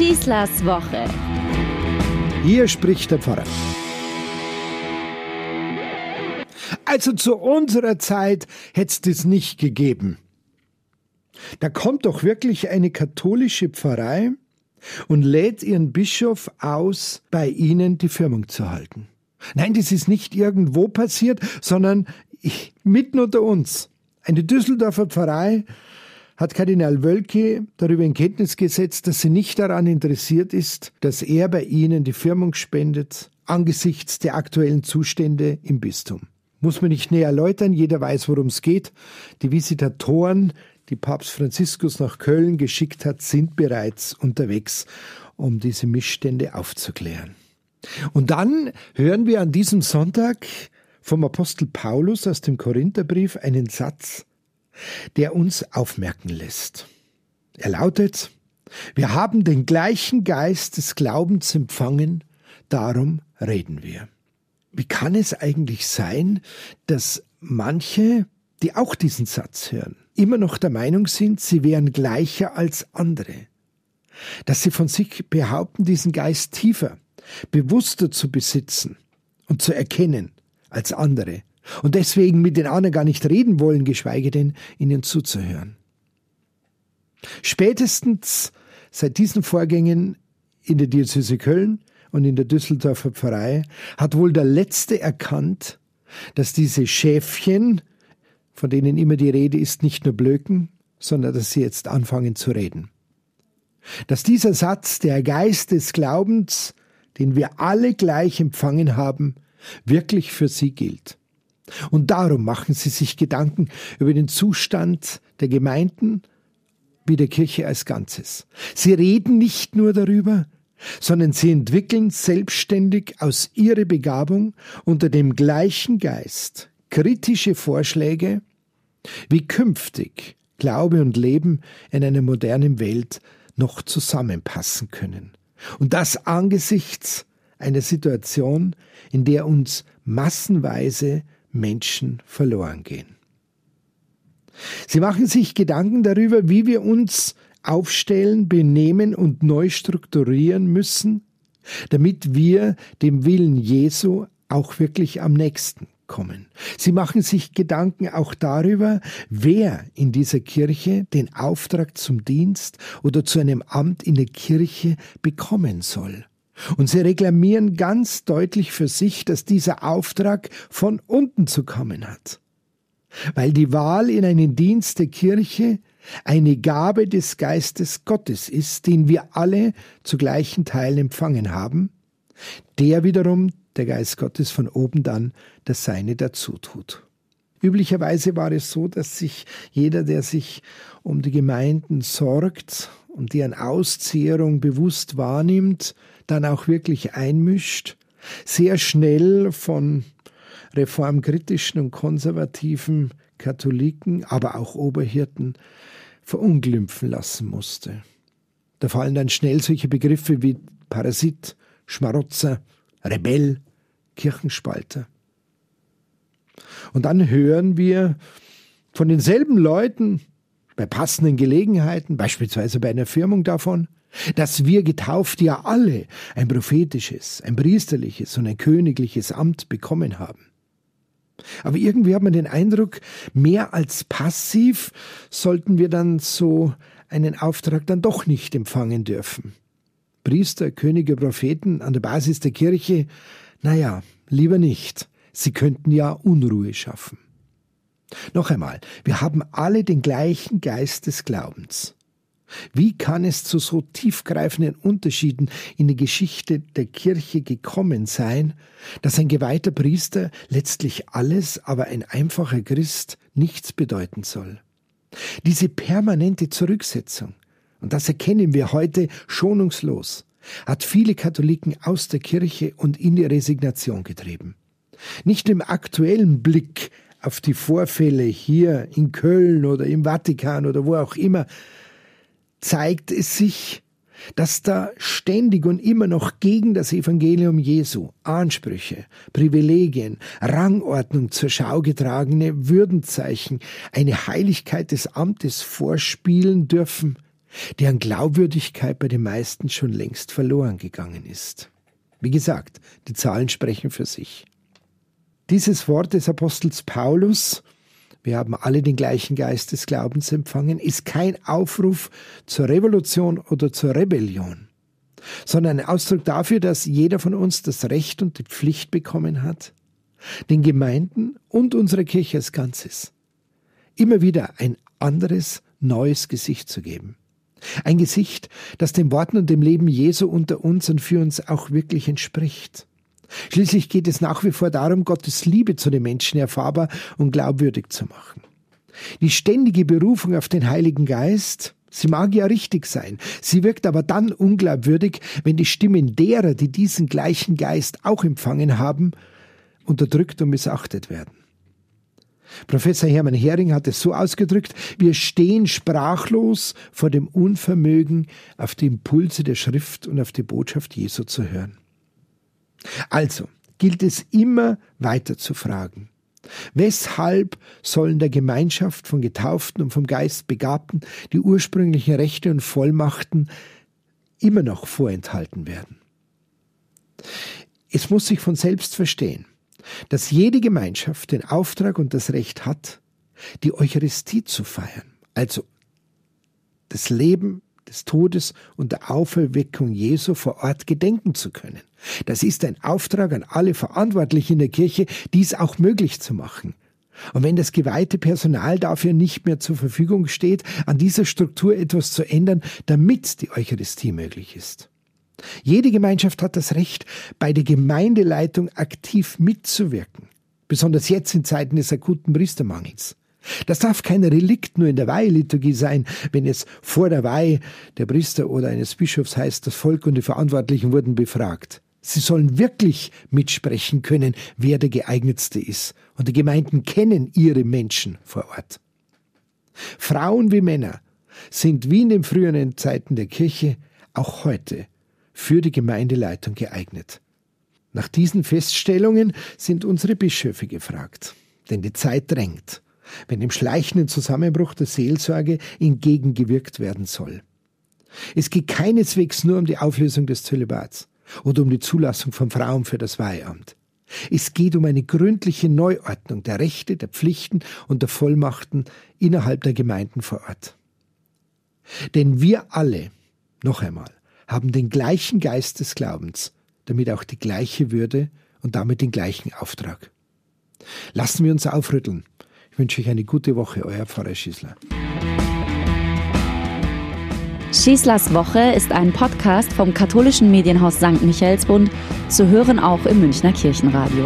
Schießlers Woche. Hier spricht der Pfarrer. Also zu unserer Zeit hätte es das nicht gegeben. Da kommt doch wirklich eine katholische Pfarrei und lädt ihren Bischof aus, bei ihnen die Firmung zu halten. Nein, das ist nicht irgendwo passiert, sondern mitten unter uns. Eine Düsseldorfer Pfarrei hat Kardinal Wölke darüber in Kenntnis gesetzt, dass sie nicht daran interessiert ist, dass er bei ihnen die Firmung spendet, angesichts der aktuellen Zustände im Bistum. Muss man nicht näher erläutern, jeder weiß, worum es geht. Die Visitatoren, die Papst Franziskus nach Köln geschickt hat, sind bereits unterwegs, um diese Missstände aufzuklären. Und dann hören wir an diesem Sonntag vom Apostel Paulus aus dem Korintherbrief einen Satz, der uns aufmerken lässt. Er lautet, wir haben den gleichen Geist des Glaubens empfangen, darum reden wir. Wie kann es eigentlich sein, dass manche, die auch diesen Satz hören, immer noch der Meinung sind, sie wären gleicher als andere? Dass sie von sich behaupten, diesen Geist tiefer, bewusster zu besitzen und zu erkennen als andere und deswegen mit den anderen gar nicht reden wollen, geschweige denn ihnen zuzuhören. Spätestens seit diesen Vorgängen in der Diözese Köln und in der Düsseldorfer Pfarrei hat wohl der Letzte erkannt, dass diese Schäfchen, von denen immer die Rede ist, nicht nur blöken, sondern dass sie jetzt anfangen zu reden. Dass dieser Satz, der Geist des Glaubens, den wir alle gleich empfangen haben, wirklich für sie gilt. Und darum machen sie sich Gedanken über den Zustand der Gemeinden wie der Kirche als Ganzes. Sie reden nicht nur darüber, sondern sie entwickeln selbstständig aus ihrer Begabung unter dem gleichen Geist kritische Vorschläge, wie künftig Glaube und Leben in einer modernen Welt noch zusammenpassen können. Und das angesichts einer Situation, in der uns massenweise Menschen verloren gehen. Sie machen sich Gedanken darüber, wie wir uns aufstellen, benehmen und neu strukturieren müssen, damit wir dem Willen Jesu auch wirklich am nächsten kommen. Sie machen sich Gedanken auch darüber, wer in dieser Kirche den Auftrag zum Dienst oder zu einem Amt in der Kirche bekommen soll. Und sie reklamieren ganz deutlich für sich, dass dieser Auftrag von unten zu kommen hat. Weil die Wahl in einen Dienst der Kirche eine Gabe des Geistes Gottes ist, den wir alle zu gleichen Teilen empfangen haben, der wiederum der Geist Gottes von oben dann das Seine dazu tut. Üblicherweise war es so, dass sich jeder, der sich um die Gemeinden sorgt und deren Auszehrung bewusst wahrnimmt, dann auch wirklich einmischt, sehr schnell von reformkritischen und konservativen Katholiken, aber auch Oberhirten verunglimpfen lassen musste. Da fallen dann schnell solche Begriffe wie Parasit, Schmarotzer, Rebell, Kirchenspalter. Und dann hören wir von denselben Leuten bei passenden Gelegenheiten, beispielsweise bei einer Firmung davon, dass wir getauft ja alle ein prophetisches, ein priesterliches und ein königliches Amt bekommen haben. Aber irgendwie hat man den Eindruck, mehr als passiv sollten wir dann so einen Auftrag dann doch nicht empfangen dürfen. Priester, Könige, Propheten an der Basis der Kirche, naja, lieber nicht. Sie könnten ja Unruhe schaffen. Noch einmal, wir haben alle den gleichen Geist des Glaubens. Wie kann es zu so tiefgreifenden Unterschieden in der Geschichte der Kirche gekommen sein, dass ein geweihter Priester letztlich alles, aber ein einfacher Christ nichts bedeuten soll? Diese permanente Zurücksetzung, und das erkennen wir heute schonungslos, hat viele Katholiken aus der Kirche und in die Resignation getrieben. Nicht im aktuellen Blick auf die Vorfälle hier in Köln oder im Vatikan oder wo auch immer, zeigt es sich, dass da ständig und immer noch gegen das Evangelium Jesu Ansprüche, Privilegien, Rangordnung zur Schau getragene Würdenzeichen eine Heiligkeit des Amtes vorspielen dürfen, deren Glaubwürdigkeit bei den meisten schon längst verloren gegangen ist. Wie gesagt, die Zahlen sprechen für sich. Dieses Wort des Apostels Paulus, wir haben alle den gleichen Geist des Glaubens empfangen, ist kein Aufruf zur Revolution oder zur Rebellion, sondern ein Ausdruck dafür, dass jeder von uns das Recht und die Pflicht bekommen hat, den Gemeinden und unserer Kirche als Ganzes immer wieder ein anderes, neues Gesicht zu geben. Ein Gesicht, das den Worten und dem Leben Jesu unter uns und für uns auch wirklich entspricht. Schließlich geht es nach wie vor darum, Gottes Liebe zu den Menschen erfahrbar und glaubwürdig zu machen. Die ständige Berufung auf den Heiligen Geist, sie mag ja richtig sein, sie wirkt aber dann unglaubwürdig, wenn die Stimmen derer, die diesen gleichen Geist auch empfangen haben, unterdrückt und missachtet werden. Professor Hermann Hering hat es so ausgedrückt, wir stehen sprachlos vor dem Unvermögen, auf die Impulse der Schrift und auf die Botschaft Jesu zu hören. Also gilt es immer weiter zu fragen. Weshalb sollen der Gemeinschaft von Getauften und vom Geist Begabten die ursprünglichen Rechte und Vollmachten immer noch vorenthalten werden? Es muss sich von selbst verstehen dass jede Gemeinschaft den Auftrag und das Recht hat, die Eucharistie zu feiern, also das Leben des Todes und der Auferweckung Jesu vor Ort gedenken zu können. Das ist ein Auftrag an alle Verantwortlichen in der Kirche, dies auch möglich zu machen. Und wenn das geweihte Personal dafür nicht mehr zur Verfügung steht, an dieser Struktur etwas zu ändern, damit die Eucharistie möglich ist. Jede Gemeinschaft hat das Recht, bei der Gemeindeleitung aktiv mitzuwirken, besonders jetzt in Zeiten des akuten Priestermangels. Das darf kein Relikt nur in der Weihliturgie sein, wenn es vor der Weihe der Priester oder eines Bischofs heißt, das Volk und die Verantwortlichen wurden befragt. Sie sollen wirklich mitsprechen können, wer der geeignetste ist. Und die Gemeinden kennen ihre Menschen vor Ort. Frauen wie Männer sind wie in den früheren Zeiten der Kirche auch heute für die Gemeindeleitung geeignet. Nach diesen Feststellungen sind unsere Bischöfe gefragt, denn die Zeit drängt, wenn dem schleichenden Zusammenbruch der Seelsorge entgegengewirkt werden soll. Es geht keineswegs nur um die Auflösung des Zölibats oder um die Zulassung von Frauen für das Weihamt. Es geht um eine gründliche Neuordnung der Rechte, der Pflichten und der Vollmachten innerhalb der Gemeinden vor Ort. Denn wir alle, noch einmal, haben den gleichen Geist des Glaubens, damit auch die gleiche Würde und damit den gleichen Auftrag. Lassen wir uns aufrütteln. Ich wünsche euch eine gute Woche, euer Pfarrer Schießler. Schießlers Woche ist ein Podcast vom katholischen Medienhaus St. Michaelsbund, zu hören auch im Münchner Kirchenradio.